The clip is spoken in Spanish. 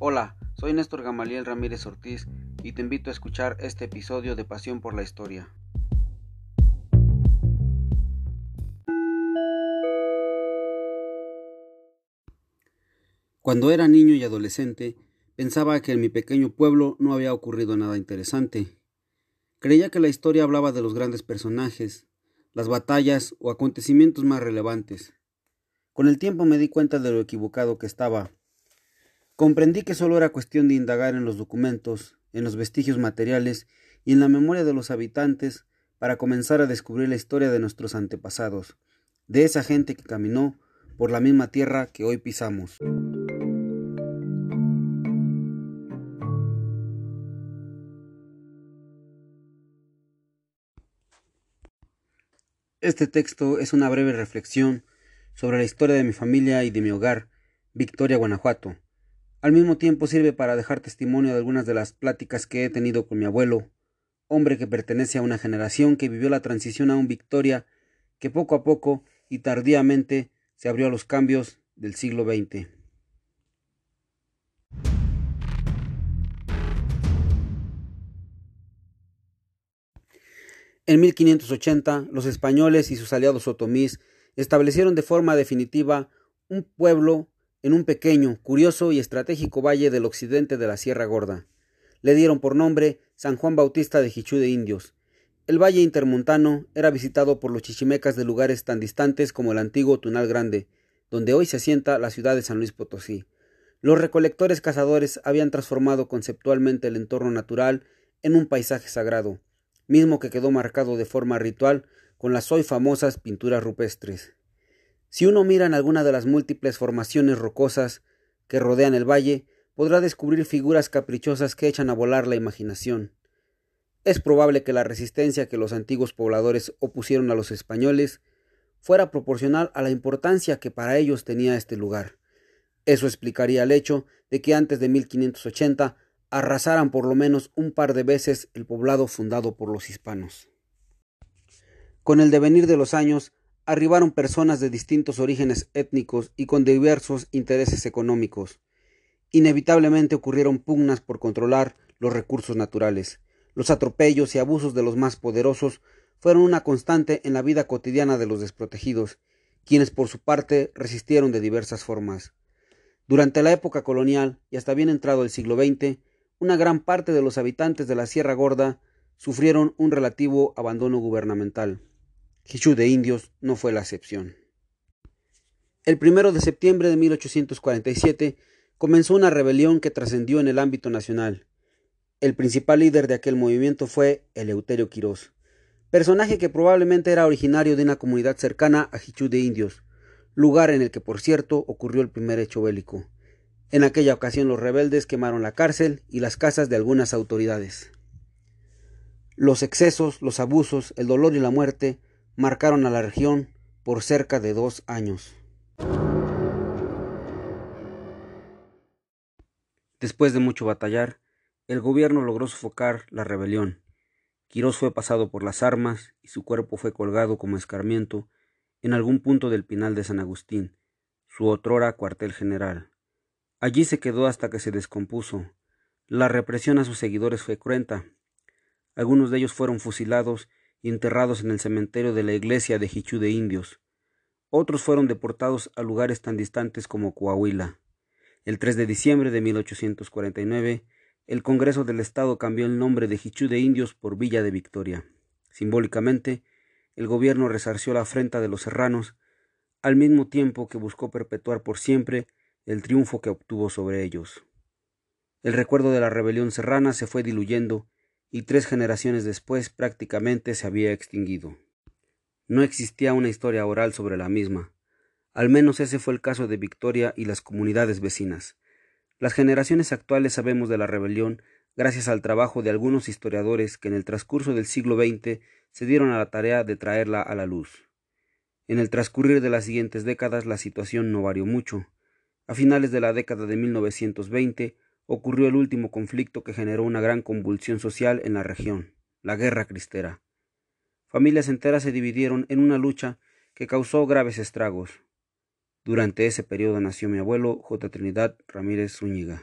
Hola, soy Néstor Gamaliel Ramírez Ortiz y te invito a escuchar este episodio de Pasión por la Historia. Cuando era niño y adolescente, pensaba que en mi pequeño pueblo no había ocurrido nada interesante. Creía que la historia hablaba de los grandes personajes, las batallas o acontecimientos más relevantes. Con el tiempo me di cuenta de lo equivocado que estaba. Comprendí que solo era cuestión de indagar en los documentos, en los vestigios materiales y en la memoria de los habitantes para comenzar a descubrir la historia de nuestros antepasados, de esa gente que caminó por la misma tierra que hoy pisamos. Este texto es una breve reflexión sobre la historia de mi familia y de mi hogar, Victoria, Guanajuato. Al mismo tiempo sirve para dejar testimonio de algunas de las pláticas que he tenido con mi abuelo, hombre que pertenece a una generación que vivió la transición a un Victoria que poco a poco y tardíamente se abrió a los cambios del siglo XX. En 1580, los españoles y sus aliados otomís establecieron de forma definitiva un pueblo en un pequeño, curioso y estratégico valle del occidente de la Sierra Gorda. Le dieron por nombre San Juan Bautista de Jichú de Indios. El valle intermontano era visitado por los chichimecas de lugares tan distantes como el antiguo Tunal Grande, donde hoy se asienta la ciudad de San Luis Potosí. Los recolectores cazadores habían transformado conceptualmente el entorno natural en un paisaje sagrado mismo que quedó marcado de forma ritual con las hoy famosas pinturas rupestres. Si uno mira en alguna de las múltiples formaciones rocosas que rodean el valle, podrá descubrir figuras caprichosas que echan a volar la imaginación. Es probable que la resistencia que los antiguos pobladores opusieron a los españoles fuera proporcional a la importancia que para ellos tenía este lugar. Eso explicaría el hecho de que antes de 1580 arrasaran por lo menos un par de veces el poblado fundado por los hispanos. Con el devenir de los años, arribaron personas de distintos orígenes étnicos y con diversos intereses económicos. Inevitablemente ocurrieron pugnas por controlar los recursos naturales. Los atropellos y abusos de los más poderosos fueron una constante en la vida cotidiana de los desprotegidos, quienes por su parte resistieron de diversas formas. Durante la época colonial y hasta bien entrado el siglo XX, una gran parte de los habitantes de la Sierra Gorda sufrieron un relativo abandono gubernamental. Jichú de Indios no fue la excepción. El primero de septiembre de 1847 comenzó una rebelión que trascendió en el ámbito nacional. El principal líder de aquel movimiento fue Eleuterio Quirós, personaje que probablemente era originario de una comunidad cercana a Jichú de Indios, lugar en el que por cierto ocurrió el primer hecho bélico. En aquella ocasión los rebeldes quemaron la cárcel y las casas de algunas autoridades. Los excesos, los abusos, el dolor y la muerte marcaron a la región por cerca de dos años. Después de mucho batallar, el gobierno logró sofocar la rebelión. Quirós fue pasado por las armas y su cuerpo fue colgado como escarmiento en algún punto del Pinal de San Agustín, su otrora cuartel general. Allí se quedó hasta que se descompuso. La represión a sus seguidores fue cruenta. Algunos de ellos fueron fusilados enterrados en el cementerio de la iglesia de Jichú de Indios. Otros fueron deportados a lugares tan distantes como Coahuila. El 3 de diciembre de 1849, el Congreso del Estado cambió el nombre de Jichú de Indios por Villa de Victoria. Simbólicamente, el gobierno resarció la afrenta de los serranos, al mismo tiempo que buscó perpetuar por siempre el triunfo que obtuvo sobre ellos. El recuerdo de la rebelión serrana se fue diluyendo y tres generaciones después prácticamente se había extinguido. No existía una historia oral sobre la misma. Al menos ese fue el caso de Victoria y las comunidades vecinas. Las generaciones actuales sabemos de la rebelión gracias al trabajo de algunos historiadores que en el transcurso del siglo XX se dieron a la tarea de traerla a la luz. En el transcurrir de las siguientes décadas la situación no varió mucho. A finales de la década de 1920 ocurrió el último conflicto que generó una gran convulsión social en la región, la Guerra Cristera. Familias enteras se dividieron en una lucha que causó graves estragos. Durante ese periodo nació mi abuelo J. Trinidad Ramírez Zúñiga.